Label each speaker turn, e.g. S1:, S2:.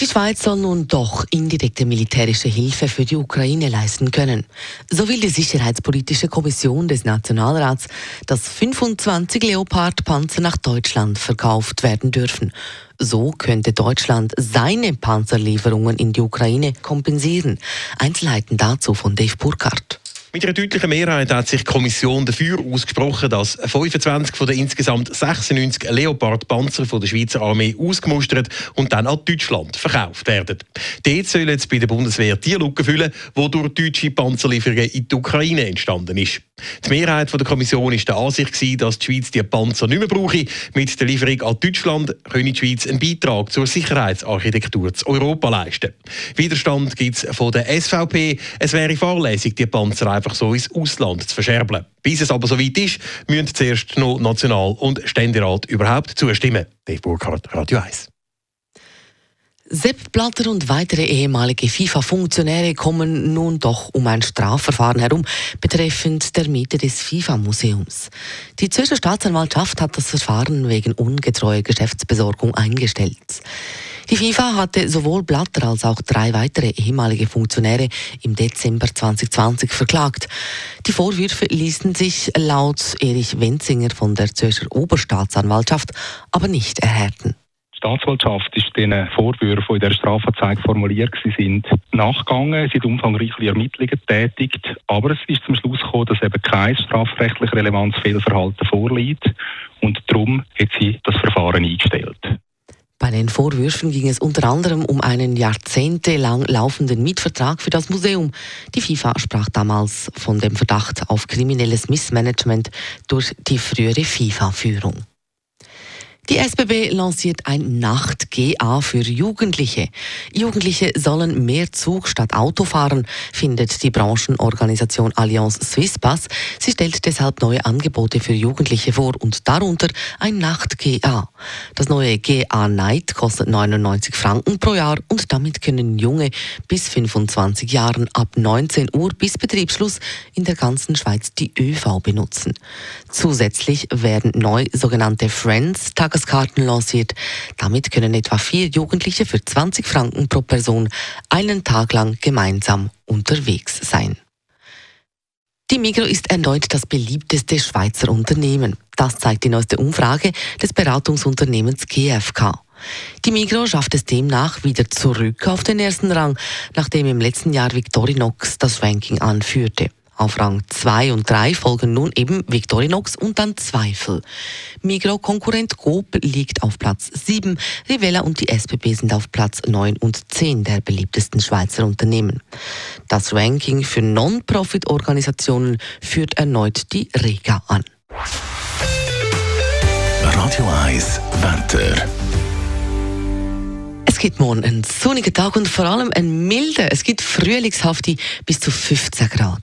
S1: Die Schweiz soll nun doch indirekte militärische Hilfe für die Ukraine leisten können. So will die Sicherheitspolitische Kommission des Nationalrats, dass 25 Leopard-Panzer nach Deutschland verkauft werden dürfen. So könnte Deutschland seine Panzerlieferungen in die Ukraine kompensieren. Einzelheiten dazu von Dave Burkhardt.
S2: Mit einer deutlichen Mehrheit hat sich die Kommission dafür ausgesprochen, dass 25 von den insgesamt 96 Leopard-Panzer der Schweizer Armee ausgemustert und dann an Deutschland verkauft werden. Dort sollen jetzt bei der Bundeswehr die Lücke füllen, die durch deutsche Panzerlieferungen in die Ukraine entstanden ist. Die Mehrheit der Kommission ist der Ansicht, dass die Schweiz die Panzer nicht mehr brauche. Mit der Lieferung an Deutschland könne die Schweiz einen Beitrag zur Sicherheitsarchitektur zu Europa leisten. Widerstand gibt es von der SVP. Es wäre fahrlässig, die Panzer einfach so ins Ausland zu verscherbeln. Bis es aber soweit ist, müssen zuerst noch National- und Ständerat überhaupt zustimmen. Dave Burkhardt, Radio 1.
S1: Sepp Blatter und weitere ehemalige FIFA-Funktionäre kommen nun doch um ein Strafverfahren herum betreffend der Miete des FIFA-Museums. Die Zürcher Staatsanwaltschaft hat das Verfahren wegen ungetreuer Geschäftsbesorgung eingestellt. Die FIFA hatte sowohl Blatter als auch drei weitere ehemalige Funktionäre im Dezember 2020 verklagt. Die Vorwürfe ließen sich laut Erich Wenzinger von der Zürcher Oberstaatsanwaltschaft aber nicht erhärten.
S3: Die Staatsanwaltschaft ist den Vorwürfen, die in der Strafanzeige formuliert sind, nachgegangen. Sie hat umfangreiche Ermittlungen getätigt, aber es ist zum Schluss gekommen, dass eben kein strafrechtlich relevantes Fehlverhalten vorliegt und darum hat sie das Verfahren eingestellt.
S1: Bei den Vorwürfen ging es unter anderem um einen jahrzehntelang laufenden Mietvertrag für das Museum. Die FIFA sprach damals von dem Verdacht auf kriminelles Missmanagement durch die frühere FIFA-Führung. Die SBB lanciert ein Nacht-GA für Jugendliche. Jugendliche sollen mehr Zug statt Auto fahren, findet die Branchenorganisation Allianz Swisspass. Sie stellt deshalb neue Angebote für Jugendliche vor und darunter ein Nacht-GA. Das neue GA Night kostet 99 Franken pro Jahr und damit können Junge bis 25 Jahren ab 19 Uhr bis Betriebsschluss in der ganzen Schweiz die ÖV benutzen. Zusätzlich werden neu sogenannte Friends Tages Tageskarten lanciert. Damit können etwa vier Jugendliche für 20 Franken pro Person einen Tag lang gemeinsam unterwegs sein. Die Migro ist erneut das beliebteste Schweizer Unternehmen. Das zeigt die neueste Umfrage des Beratungsunternehmens GfK. Die Migro schafft es demnach wieder zurück auf den ersten Rang, nachdem im letzten Jahr Victorinox das Ranking anführte. Auf Rang 2 und 3 folgen nun eben Victorinox und dann Zweifel. Migro-Konkurrent Coop liegt auf Platz 7, Rivella und die SBB sind auf Platz 9 und 10 der beliebtesten Schweizer Unternehmen. Das Ranking für Non-Profit-Organisationen führt erneut die Rega an.
S4: Radio 1 Wetter.
S1: Es gibt morgen einen sonnigen Tag und vor allem einen milden. Es gibt frühlingshafte bis zu 15 Grad.